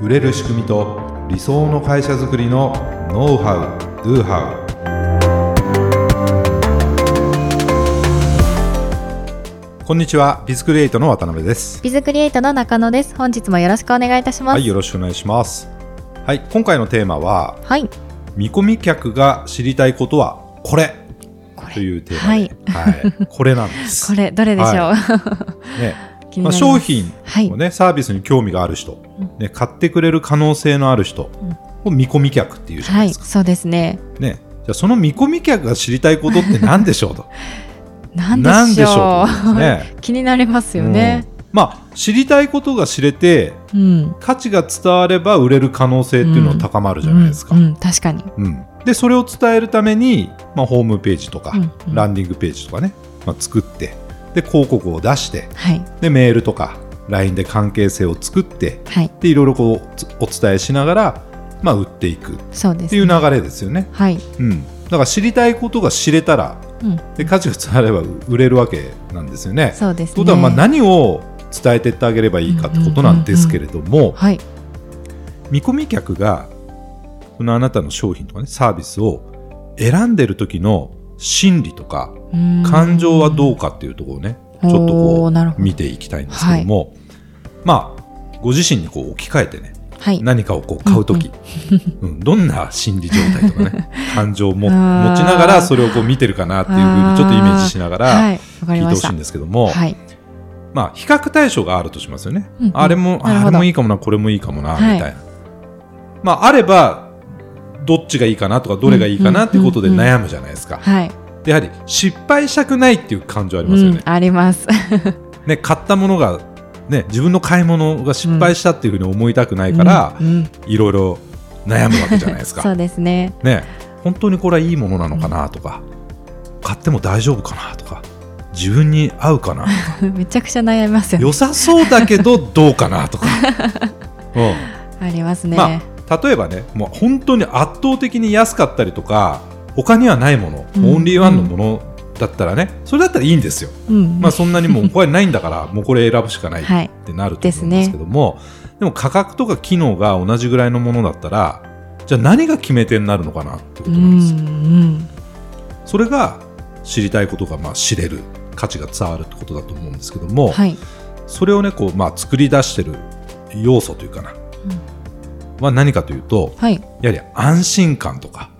売れる仕組みと理想の会社づくりのノウハウ・ドゥハウこんにちはビズクリエイトの渡辺です。ビズクリエイトの中野です。本日もよろしくお願いいたします。はいよろしくお願いします。はい今回のテーマははい。見込み客が知りたいことはこれ。というテーマで、はい。これなんです。これ、どれでしょう、ね気にまあ、商品はいをね、サービスに興味がある人、うんね、買ってくれる可能性のある人を見込み客っていうじゃなはいい、ですか。そうですね。ね、じゃあその見込み客が知りたいことって何でしょうと。な ん何でしょう。というね 気になりますよね。うんまあ知りたいことが知れてうん。価値が伝われば売れる可能性っていうのは高まるじゃないですか。うん、うん確かに。うんでそれを伝えるために、まあ、ホームページとか、うんうんランディングページとかね、まあ、作ってで広告を出してはい。でメールとか LINE で関係性を作ってはい。でいろいろこうつお伝えしながら、まあ、売っていくっていう流れですよね。はい。うん、だから知りたいことが知れたらうん。で価値が伝われば売れるわけなんですよね。そうですね。ということはまあ何を伝えていってあげればいいかってことなんですけれどもはい。見込み客がそのあなたの商品とかねサービスを選んでる時の心理とか感情はどうかっていうところをねちょっとこう見ていきたいんですけども、まあご自身にこう置き換えてねはい。何かをこう買うとき、うん。どんな心理状態とかね 感情を持ちながらそれをこう見てるかなっていうふうにちょっとイメージしながら聞いてほしいん。ですけども、はい。まあ比較対象があるとしますよね、うんうん。あれもあれもいいかもなこれもいいかもな、はいみたいな。まああればどっちがいいかなとかどれがいいかなってことで悩むじゃないですか、はい。でやはり失敗したくないっていう感情ありますよね,、うん、あります。ね買ったものがね自分の買い物が失敗したっていうふうに思いたくないから、うんうんいろいろ悩むわけじゃないですか そうですね。ね、本当にこれはいいものなのかなとか、買っても大丈夫かなとか自分に合うかな めちゃくちゃ悩みますよね。良さそうだけどどうかなとか、うんありますね。まあ、例えばねもう本当に圧倒的に安かったりとか他にはないもの、うん。オンリーワンのものだったらねそれだったらいいんですよ、うん。まあ、そんなにもうこれないんだから もうこれ選ぶしかないはい。ってなると思うんですけども、でも価格とか機能が同じぐらいのものだったらじゃあ何が決め手になるのかなってことうなんですよ。ん。それが知りたいことがまあ知れる価値が伝わるってことだと思うんですけども、はい。それをねこう、まあ、作り出してる要素というかな、は何かというとはい。やはり安心感とか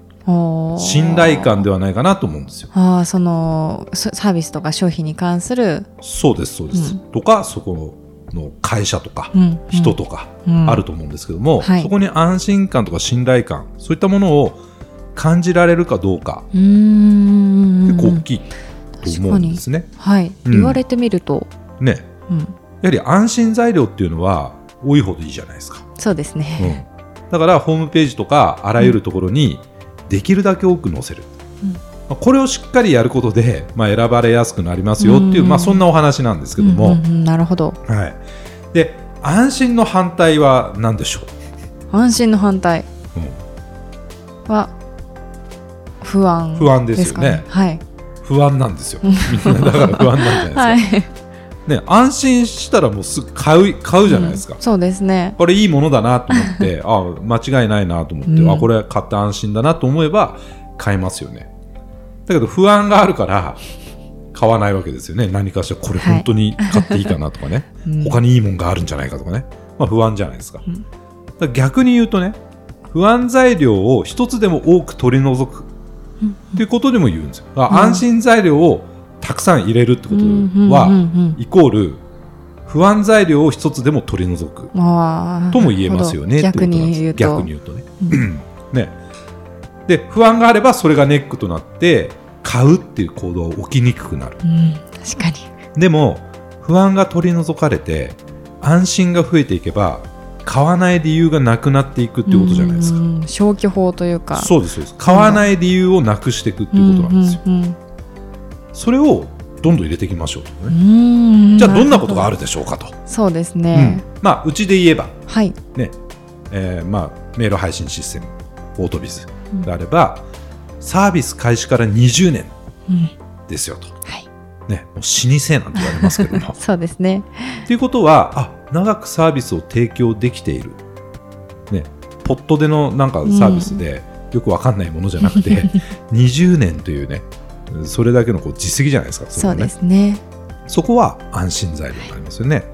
信頼感ではないかなと思うんですよ。ああ、そのササービスとか商品に関する、そうですそうです、うん。とかそこの会社とか、うん。人とかうん。あると思うんですけども、はい。そこに安心感とか信頼感そういったものを感じられるかどうか結構大きいと思うんですね。はい、うん。言われてみると、ね。うん、やはり安心材料っていうのは多いほどいいじゃないですか。そうですね。うん、だからホームページとかあらゆるところにできるだけ多く載せる、うん。まあこれをしっかりやることで、まあ、選ばれやすくなりますよっていう、うんまあ、そんなお話なんですけども、うんうんうんなるほど。はい、で安心の反対は何でしょ安心の反対。は不安不安ですよね。はい。不安なんですよ。みんなだから不安なんじゃなはいい。ですか、ね、安心したらもうすぐ買う買うじゃないですか、うん。そうですね。これいいものだなと思って あ間違いないなと思って、うん。あこれ買って安心だなと思えば買いますよね。だけど不安があるから買わないわけですよね。何かしらこれはい。本当に買っていいかなとかね、うん。他にいいもんがあるんじゃないかとかね、まあ、不安じゃないですか,、から逆に言うとね不安材料を一つでも多く取り除くうんっていうことでも言うんですよ。安心材料をたくさん入れるってことは、うんうんうんイコール不安材料を一つでも取り除くとも言えますよね。逆に言うと。逆に言うとね。ね。で、不安があればそれがネックとなって、買うっていう行動は起きにくくなる。うん、確かに。でも、不安が取り除かれて、安心が増えていけば、買わない理由がなくなっていくっていうことじゃないですか。うん消去法というか。そうです、そうです。買わない理由をなくしていくっていうことなんですよ。うんうんそれをどんどん入れていきましょうとうね。んじゃあどんなことがあるるでしょうかと。そうですうんね。まあ、うちで言えば、はい。ね、えーまあ、メール配信システム、オートビズであれば、サービス開始から20年うんですよと。はい。ね、もう老舗なんて言われますけども。そうですね。ということは、あ、長くサービスを提供できている。ね、ポットでのなんかサービスでよくわかんないものじゃなくて、20年というねそれだけのこう実績じゃないですかねそうですね。そこは安心材料になりますよね。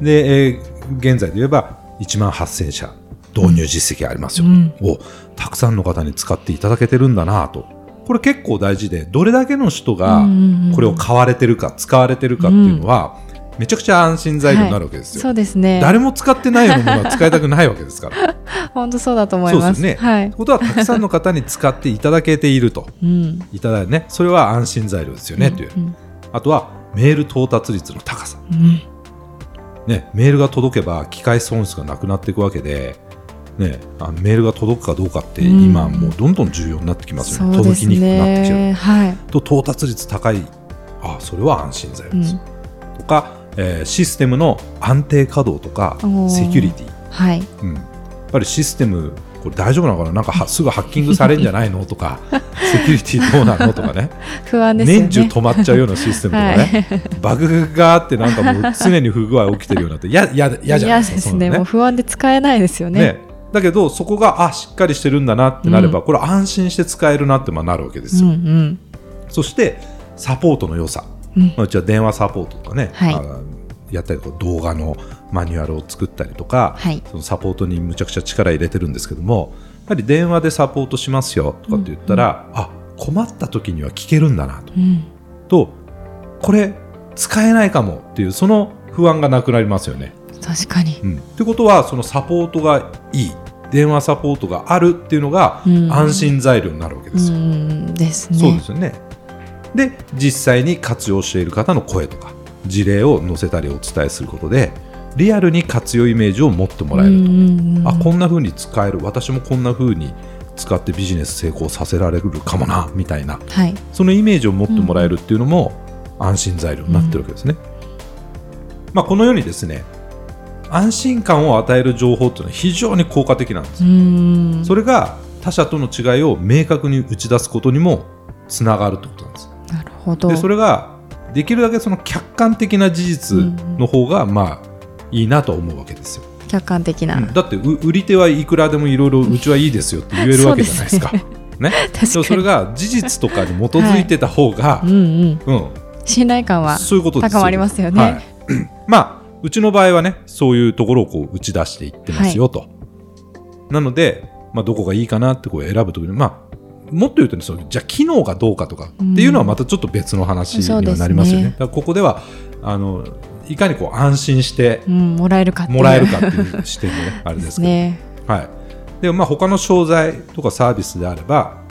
で、えー現在で言えば1万8000社導入実績ありますよ、うんをたくさんの方に使っていただけてるんだなと。これ結構大事で、どれだけの人がうんうんうんこれを買われてるか、使われてるかっていうのは、めちゃくちゃ安心材料になるわけですよ。そうですね。誰も使ってないものは使いたくないわけですから。本当そうだと思いま。そうですすね。はい。ことは、たくさんの方に使っていただけていると。うん。いただいてね、それは安心材料ですよね、という。うんあとは、メール到達率の高さ。うんね、メールが届けば機械損失がなくなっていくわけで、ね、あのメールが届くかどうかってうん今もうどんどん重要になってきますよね、そうです届きにくくなってきてるね。はい。と到達率高いあそれは安心材料です、うん。とか、えーシステムの安定稼働とかセキュリティ、はい。うん、やっぱりシステムこれ大丈夫なのかな？なんかはすぐハッキングされるんじゃないの？とかセキュリティどうなの？とかね。不安ですよね。年中止まっちゃうようなシステムとかね、バグがあってなんかもう常に不具合起きてるようになって嫌じゃない？ですかですね。そんなのもう不安で使えないですよね。ね、だけどそこがあしっかりしてるんだなってなれば、うん。これ安心して使えるなってまあなるわけですうんよ、うん。そしてサポートの良さ、うんまあ、うちは電話サポートとかね、はいあやったりとか動画のマニュアルを作ったりとか、はいそのサポートにむちゃくちゃ力入れてるんですけどもやはり電話でサポートしますよとかって言ったら、あ困った時には聞けるんだなとうん。とこれ使えないかもっていうその不安がなくなりますよね。確かに。うん、ってことはそのサポートがいい電話サポートがあるっていうのがうん安心材料になるわけですうよ。んですね。そうですよね。で実際に活用している方の声とか事例を載せたりお伝えすることでリアルに活用イメージを持ってもらえると、あこんな風に使える私もこんな風に使ってビジネス成功させられるかもなみたいなはい。そのイメージを持ってもらえるっていうのも安心材料になってるわけですね。まあ、このようにですね安心感を与える情報っていうのは非常に効果的なんです。うん。それが他者との違いを明確に打ち出すことにもつながるってことなんです。でそれができるだけその客観的な事実の方がまあいいなと思うわけですよ。客観的な。うん。だってう売り手はいくらでもいろいろうちはいいですよって言えるわけじゃないですか。ね、でもそれが事実とかに基づいてた方が、うんうん。うん、信頼感はそういうことです高まりますよね。はい、まあうちの場合はねそういうところをこう打ち出していってますよと。なので、まあ、どこがいいかなってこう選ぶときに、まあ、もっと言うとねそうじゃあ機能がどうかとかっていうのはまたちょっと別の話にはなりますよね。そうですねここではあのいかにこう安心してうん、もらえるかっていうもらえるかっていう視点でねあれですけど。ね。はい、でまあ他の商材とかサービスであれば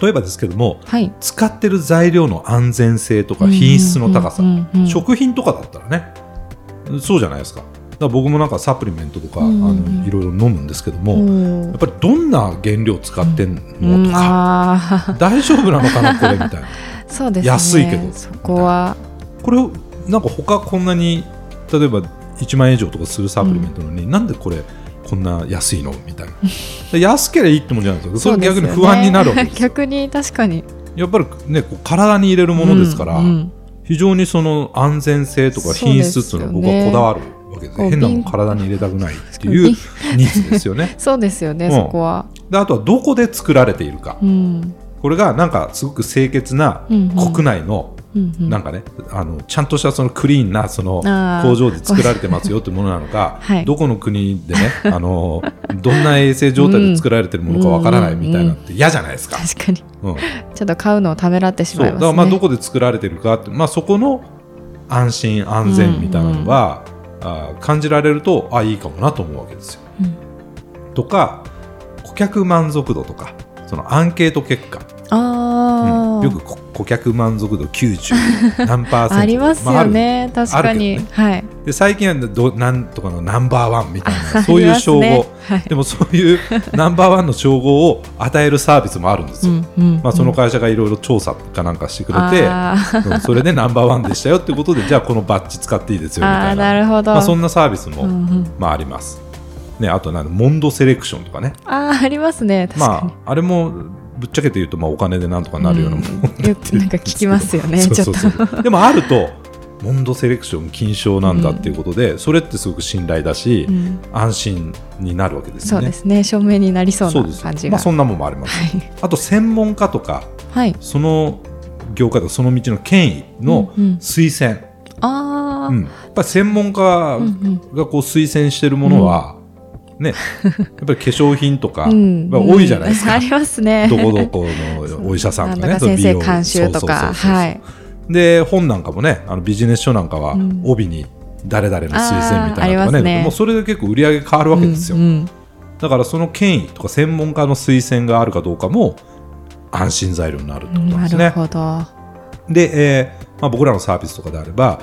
例えばですけどもはい。使ってる材料の安全性とか品質の高さ、食品とかだったらねそうじゃないですか僕もなんかサプリメントとか、うんうんうん。あのいろいろ飲むんですけども、おやっぱりどんな原料使ってんうんのとか、あ大丈夫なのかなこれみたいな。ー そうですね。安いけどそこは。これをなんか他こんなに例えば1万円以上とかするサプリメントなのに、なんでこれこんな安いのみたいな。で安ければいいってもんじゃないですか。それ逆に不安になるわけですよ。逆に確かに。やっぱりねこう体に入れるものですから、うんうん。非常にその安全性とか品質っていうのは僕はこだわるわけです変なもん瓶体に入れたくないっていうニ。ーズですよね。そうですよね、うん。そこは。であとはどこで作られているか。うん。これがなんかすごく清潔な国内のうんうん。なんかねあのちゃんとしたそのクリーンなその工場で作られてますよってものなのか、はい。どこの国でね あのどんな衛生状態で作られてるものかわからないみたいなって嫌じゃないですか。確かに。うん。ちょっと買うのをためらってしまいますね。だからまあどこで作られてるかって、まあ、そこの安心安全みたいなのが、あー感じられるとあいいかもなと思うわけですよ。うん。とか顧客満足度とかそのアンケート結果、ああ、うん。よくこ顧客満足度90 何パーセントありますよね、確かに。あるはい。で最近はどなんとかのナンバーワンみたい あなそういう称号、はい。でもそういうナンバーワンの称号を与えるサービスもあるんですよ。うんうんまあ、その会社がいろいろ調査かなんかしてくれて、うんそれでナンバーワンでしたよってことでじゃあこのバッジ使っていいですよみたいななるほど。まあ、そんなサービスも、うんうんまあ、あります。ね、あとなんかモンドセレクションとかね、あーありますね、確かまあ、あれもぶっちゃけて言うとまあお金でなんとかなるようなものに。よくなんか聞きますよね、でもあるとモンドセレクション金賞なんだっていうことで、それってすごく信頼だし、うん。安心になるわけですよね。そうですね。証明になりそうな感じが。まあ、そんなもんもあります。はい。あと専門家とかはい。その業界とかその道の権威のうんうん。推薦、ああ、うん。やっぱり専門家がうんうん。こう推薦してるものは、ね、やっぱり化粧品とか、多いじゃないですか。ありますね。どこどこのお医者さんとかね、先生監修とか。そうそうそうそう。はいで本なんかもねあのビジネス書なんかはうん。帯に誰々の推薦みたいなとかあーありますね。ねもうそれで結構売り上げ変わるわけですよ、うん。うんだからその権威とか専門家の推薦があるかどうかも安心材料になるってことなんですね。なるほど。で、えーまあ、僕らのサービスとかであれば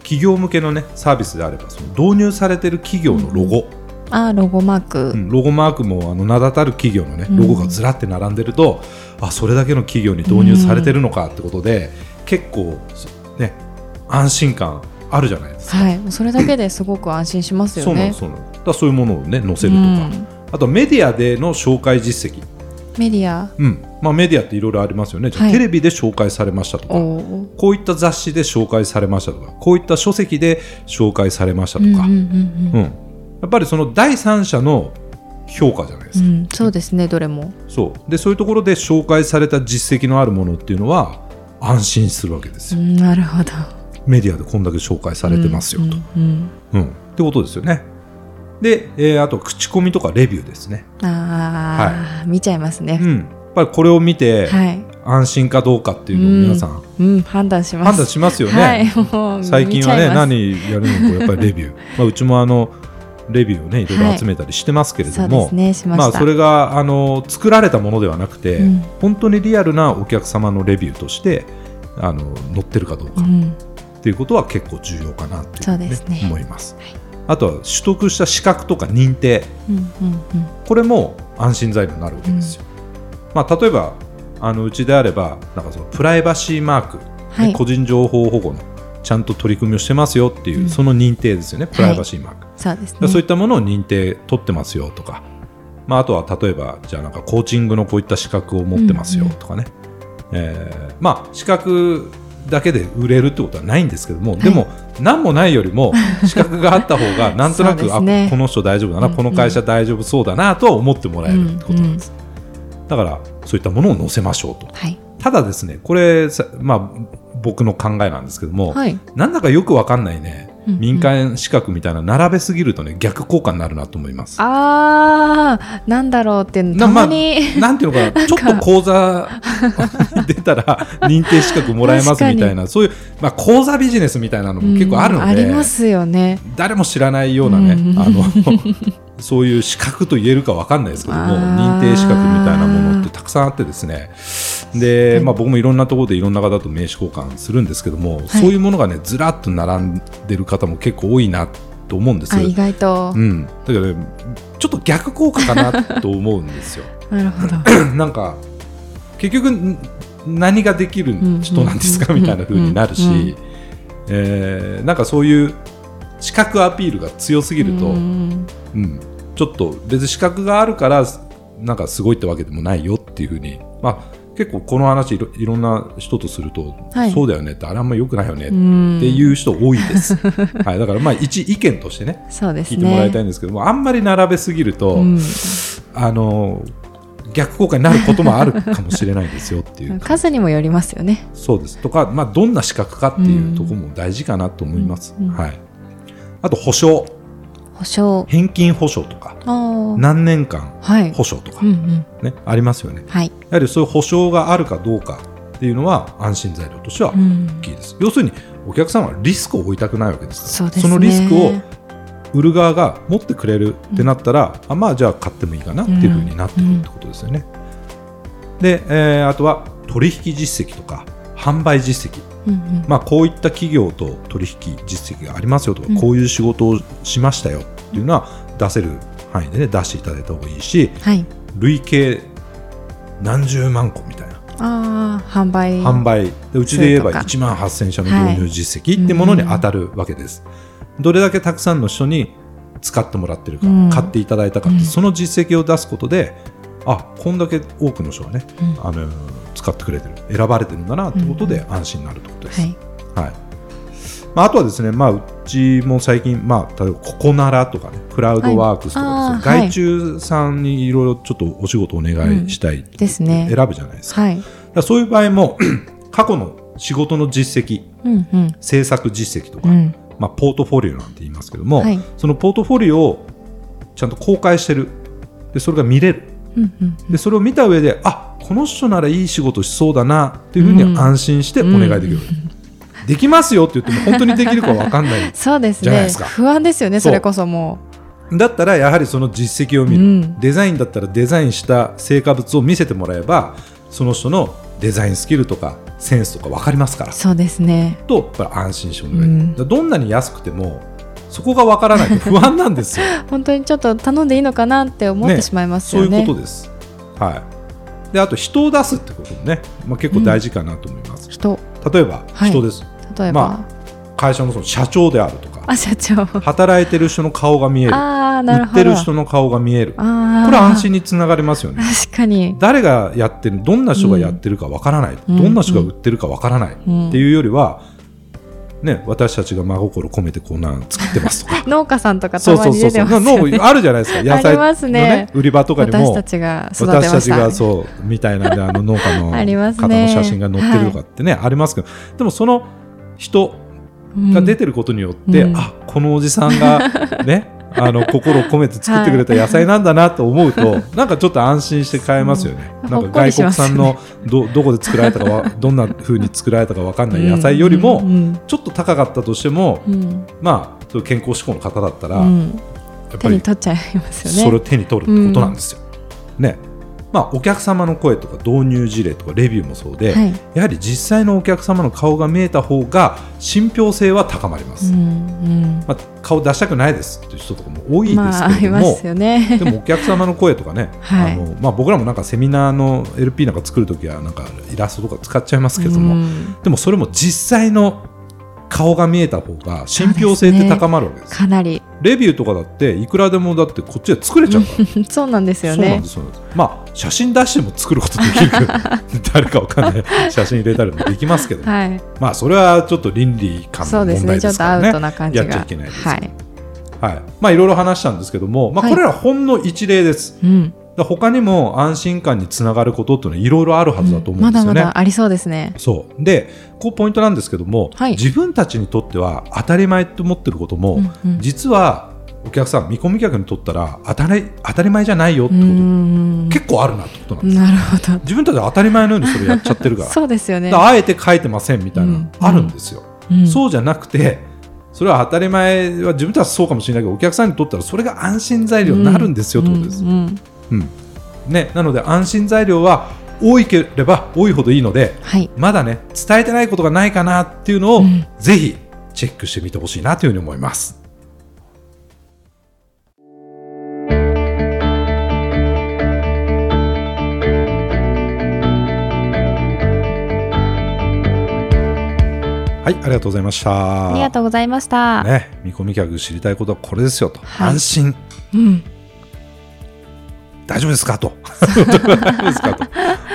企業向けのねサービスであればその導入されてる企業のロゴ、あーロゴマーク、うんロゴマークもあの名だたる企業のねうん。ロゴがずらって並んでると、あそれだけの企業に導入されてるのかってことで、結構ね安心感あるじゃないですか。はい。それだけですごく安心しますよそうなんでねすそうなんですだそういうものをね載せるとか、うん。あとメディアでの紹介実績、メディア？うん。まあ、メディアっていろいろありますよね。はい。テレビで紹介されましたとかこういった雑誌で紹介されましたとかこういった書籍で紹介されましたとか、うんやっぱりその第三者の評価じゃないですか、うんうん。そうですねどれも。そう。でそういうところで紹介された実績のあるものっていうのは安心するわけですよ、うんなるほど。メディアでこんだけ紹介されてますよと、うんうんうん。ってことですよね。で、えーあと口コミとかレビューですね、ああ、見ちゃいますね、うん、やっぱりこれを見てはい。安心かどうかっていうのを皆さん。うん判断します。判断しますよね、はい。最近はね何やるのかやっぱりレビュー、まあ、うちもあのレビューをねい。ろいろ集めたりしてますけれども、そうですねしまあ、それがあの作られたものではなくて、うん。本当にリアルなお客様のレビューとしてあの載ってるかどうか。うん。っていうことは結構重要かなっていうふうにねね。思います。あとは取得した資格とか認定。うんうんこれも安心材料になるわけですよ。まあ、例えばあのうちであればなんかそのプライバシーマーク、ねはい。個人情報保護のちゃんと取り組みをしてますよっていう、うん。その認定ですよねプライバシーマーク。そうですね。でそういったものを認定取ってますよとか、まあ、あとは例えばじゃあなんかコーチングのこういった資格を持ってますよとかね、えーまあ資格だけで売れるってことはないんですけども、でも何もないよりも資格があった方が なんとなく、ね。あこの人大丈夫だな、うんこの会社大丈夫そうだなとは思ってもらえるってことなんです、だからそういったものを載せましょうと。はい。ただですねこれさまあ僕の考えなんですけども、はい。なんだかよくわかんないね、うんうん。民間資格みたいな並べすぎるとね逆効果になるなと思います。ああなんだろうってなたまに、まあ、なんていうのかな、ちょっと講座 出たら認定資格もらえますみたいな、そういう、まあ、講座ビジネスみたいなのも結構あるので、うんありますよね。誰も知らないようなね、うんあの そういう資格と言えるかわかんないですけども、認定資格みたいなものってたくさんあってですね、で、まあ、僕もいろんなところでいろんな方と名刺交換するんですけども、そういうものがね、ずらっと並んでる方も結構多いなと思うんです。あ意外と、うん、だけど、ね、ちょっと逆効果かなと思うんですよ。なるほど。なんか結局ん何ができる人なんですかうんみたいな風になるうんうんし、えーなんかそういう資格アピールが強すぎると、ううんん。ちょっと別に資格があるからなんかすごいってわけでもないよっていう風に、まあ、結構この話いろいろんな人とすると、はい。そうだよねってあれあんま良くないよねってうん。いう人多いです、はい、だからまあ一意見としてねそうですね。聞いてもらいたいんですけども、あんまり並べすぎると、うん。あの逆効果になることもあるかもしれないですよっていう 数にもよりますよね。そうです。とか、まあ、どんな資格かっていうところも大事かなと思います、うん。うん。はい、あと保証保証。返金保証とか何年間はい。保証とか、うんうん。ねありますよね。はい。やはりそういう保証があるかどうかっていうのは安心材料としてはうん。大きいです、要するにお客さんはリスクを負いたくないわけです。からね。のリスクを売る側が持ってくれるってなったら、あまあじゃあ買ってもいいかなっていうふうになってくるってことですよね。で、えーあとは取引実績とか販売実績、うんうん。まあ、こういった企業と取引実績がありますよとか、うん。こういう仕事をしましたよっていうのは出せる範囲でね出していただいた方がいいしはい。累計何十万個みたいな。ああ販売。販売。でうちで言えばそうとか。1万8000社の導入実績ってものに当たるわけです、どれだけたくさんの人に使ってもらってるか、うん。買っていただいたかその実績を出すことであこんだけ多くの人がね、うん。あの使ってくれてる選ばれてるんだなってことで安心になるってことです、はい。はい。まあ、あとはですね、まあ、うちも最近、まあ、例えばココナラとかねクラウドワークスとかですね、はい。外注さんにいろいろちょっとお仕事お願いしたい、ですね。選ぶじゃないですか,、はい。そういう場合も 過去の仕事の実績うんうん。制作実績とか、うん。まあ、ポートフォリオなんて言いますけども、はい。そのポートフォリオをちゃんと公開してる。でそれが見れる。うんうん。でそれを見た上であこの人ならいい仕事しそうだなっていうふうに安心してお願いできる、できますよって言っても本当にできるか分かんない。そうですね。じゃないですか。不安ですよねそれこそもだったらやはりその実績をう、見る、うん、デザインだったらデザインした成果物を見せてもらえばその人のデザインスキルとかセンスとか分かりますから。そうですね。とやっぱり安心してお願い。できる、うんどんなに安くてもそこが分からないと不安なんですよ。本当にちょっと頼んでいいのかなって思ってねしまいますそういよねうことです。はい。であと人を出すってこともね、まあ、結構大事かなと思います。人。例えばはい。人です。例えば、ま会社のその社長であるとか、あ社長。働いてる人の顔が見える、ああなる売ってほどる人の顔が見える。これは安心につながりますよね。確かに、誰がやってる、どんな人がやってるかわからない、うん。どんな人が売ってるかわからない、うんっていうよりは、ね、私たちが真心込めてこんなん作ってますとか。農家さんとかたまにそうそうそうそう。出てますよねのあるじゃないですか。野あり菜の、ますねね、売り場とかにも。私たちが育てました私たちがそうみたいなんであの農家の 方ねの写真が載ってるとかってね、ありますけどでもその人が出てることによって、うんあこのおじさんがね あの心を込めて作ってくれた野菜なんだなと思うと、なんかちょっと安心して買えますよね。なんか外国産のどどこで作られたかは どんな風に作られたかわかんない野菜よりも、うんちょっと高かったとしても、うん。まあ健康志向の方だったら、うん。やっぱ手にり取っちゃいますよね。それを手に取るってことなんですよ。ねまあ、お客様の声とか導入事例とかレビューもそうで、はい。やはり実際のお客様の顔が見えた方が信憑性は高まります、うんうん。まあ、顔出したくないですっていう人とかも多いですけれども、ますよね。でもお客様の声とかね、はい。あのまあ、僕らもなんかセミナーの LP なんか作るときはなんかイラストとか使っちゃいますけれども、うん。でもそれも実際の顔が見えた方が信憑性って高まるわけです。かなり。レビューとかだっていくらでもだってこっちで作れちゃうから。そうなんですよね。まあ写真出しても作ることできる 誰かわかんない。写真入れたりもできますけど、はい。まあそれはちょっと倫理観そうですの問題ね。ちょっとアウトな感じが。やっちゃいけないですはい。はい。まあいろいろ話したんですけども、まあ、はい。これらほんの一例です、うんだ他にも安心感につながることっていうのはいろいろあるはずだと思うんまだですよね、まだありそうですね。そう。でここポイントなんですけども、はい。自分たちにとっては当たり前と思ってることも、うんうん。実はお客さん見込み客にとったら当たり当たり前じゃないよってうこと、ん結構あるなってことなんですなるほど。自分たちは当たり前のようにそれやっちゃってるから。そうですよね。あえて書いてませんみたいなのうん。あるんですよ、うん。そうじゃなくてそれは当たり前は自分たちはそうかもしれないけどお客さんにとったらそれが安心材料になるんですよってことです、うんうんうん。ね、なので安心材料は多いければ多いほどいいのではい。まだね伝えてないことがないかなっていうのを、うん。ぜひチェックしてみてほしいなというふうに思います。はい、ありがとうございました。ありがとうございました、ね、見込み客知りたいことはこれですよと、はい。安心。うん大丈夫ですか？と。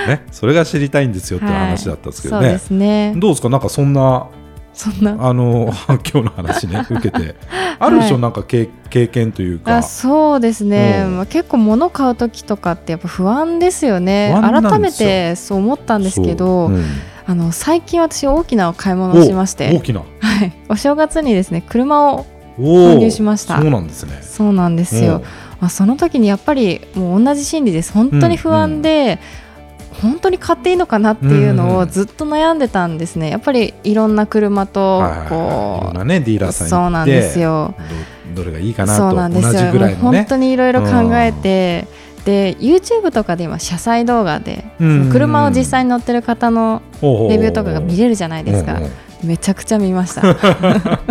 ね、それが知りたいんですよっていう話だったんですけどね、そうですね。どうですか？なんかそんなそんな。あの今日の話ね受けて。あるでしょ、はいなんか経経験というか。あそうですね、うん。まあ、結構物買う時とかってやっぱ不安ですよね。改めてそう思ったんですけど、そう。うん。あの最近私大きな買い物をしましお大て、きな？はい、お正月にですね車をお購ー入しました。そうなんですね。そうなんですよ、まあ、その時にやっぱりもう同じ心理です。本当に不安で、本当に買っていいのかなっていうのうんうんをずっと悩んでたんですね。やっぱりいろんな車とこんなねディーラーうさんそうなんですよ。どどれがいいかなそうと同なんですよ。じぐらいのね。本当にいろいろ考えてで YouTube とかで今車載動画でうんうんうん。車を実際に乗ってる方のレビューとかが見れるじゃないですか。うんう。んめちゃくちゃ見ました。だか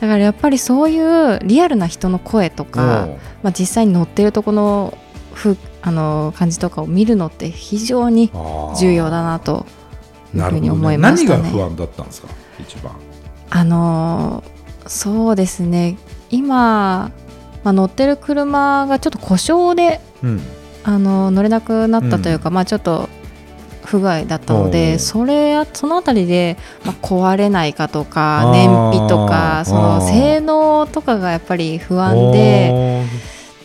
らやっぱりそういうリアルな人の声とか、まあ、実際に乗ってるとこのふあの感じとかを見るのって非常に重要だなというふうに思いましたね。何が不安だったんですか？一番。あのーそうですね。今、まあ、乗ってる車がちょっと故障で、うん。あのー乗れなくなったというか、まあ、ちょっと不具合だったのおでうそれそのあたりで、まあ、壊れないかとか燃費とかその性能とかがやっぱり不安で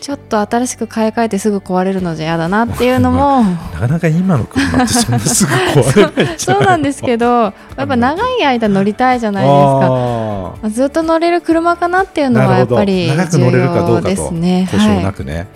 ちょっと新しく買い替えてすぐ壊れるのじゃ嫌だなっていうのも なかなか今の車ってそんなすぐ壊れないそうなんですけどやっぱ長い間乗りたいじゃないですか。ずっと乗れる車かなっていうのはやっぱりなるほど長く乗れるかどう重要でかとすね。故障なはい。くね、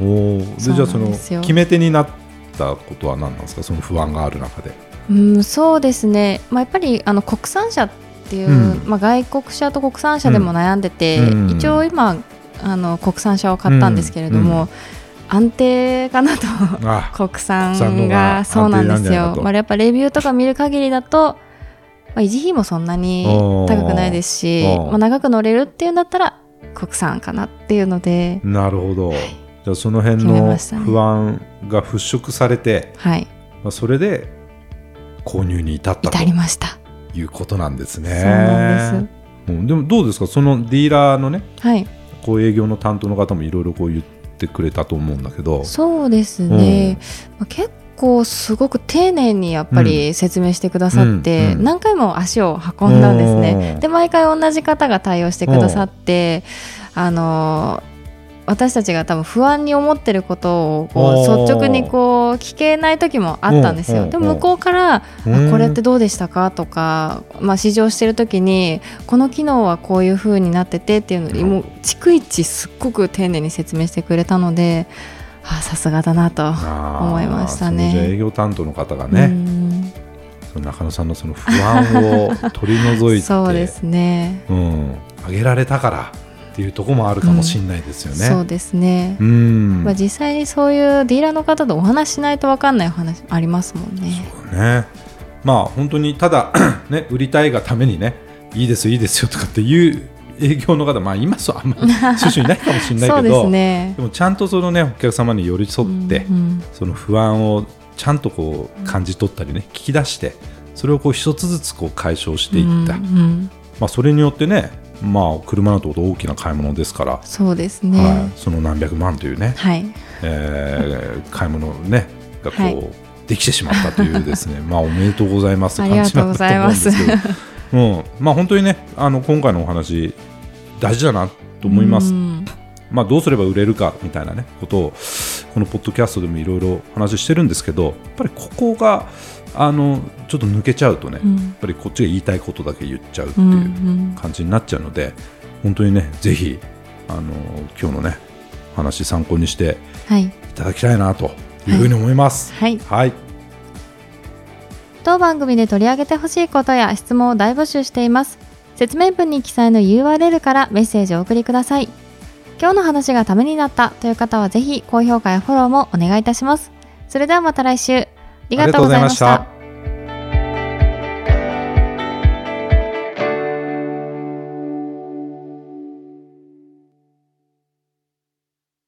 うん。おじゃあその決め手になったことは何なんですか？その不安がある中で。うん、そうですね、まあ、やっぱりあの国産車っていう、うん。まあ、外国車と国産車でも悩んでて、うん。一応今あの国産車を買ったんですけれども、うん。安定かなと。あ国国産ががそうなんですよ、まあ、やっぱレビューとか見る限りだと、まあ、維持費もそんなに高くないですしまあ、長く乗れるっていうんだったら国産かなっていうので、なるほど、じゃあその辺の不安が払拭されて、はい、まあ、それで購入に至ったと至りました。いうことなんですね。そうなんです。うんでもどうですか？そのディーラーのねはい。こう営業の担当の方もいろいろこう言ってくれたと思うんだけど。そうですね、まあ、結構すごく丁寧にやっぱり説明してくださって、うんうん。何回も足を運んだんですね。うん。で毎回同じ方が対応してくださって、あの私たちが多分不安に思ってることをこう率直にこう聞けない時もあったんですよ。うんでも向こうからこれってどうでしたかとか、まあ、試乗してる時にこの機能はこういう風になっててっていうのにもう逐一すっごく丁寧に説明してくれたのであさすがだなと。思いましたね。営業担当の方がうね、ん。その中野さんのその不安を取り除いて そうですね。うん、あげられたからっていうところもあるかもしれないですよね。そうですね、うん。まあ、実際にそういうディーラーの方とお話ししないと分かんないお話ありますもんね。ね、まあ本当にただ、ね、売りたいがためにねいいですよいいですよとかっていう営業の方、まあ、今そうあんまり少々いないかもしれないけどすね。でもちゃんとその、ね、お客様に寄り添って、うんうんその不安をちゃんとこう感じ取ったりね聞き出してそれをこう一つずつこう解消していった、うんうん。まあ、それによってね、まあ、車なんてこと大きな買い物ですから、そうですはい。ね。、その何百万というね、はい、えー買い物ねがこう、はい。できてしまったというですね。まあおめでとうございます。って感じなんだと思うんですすけど、うん、まあ本当にねあの今回のお話大事だなと思います、うんまあどうすれば売れるかみたいなねことをこのポッドキャストでもいろいろ話してるんですけどやっぱりここがあのちょっと抜けちゃうとね、やっうんぱりこっちが言いたいことだけ言っちゃうってうんういうん。感じになっちゃうので、本当にねぜひあの今日のね話参考にしてはい。いただきたいなというふうに思います。はい。はい、当番組で取り上げてほしいことや質問を大募集しています。説明文に記載の URL からメッセージをお送りください今日の話がためになったという方はぜひ高評価やフォローもお願いいたします。それではまた来週。ありがとうございました。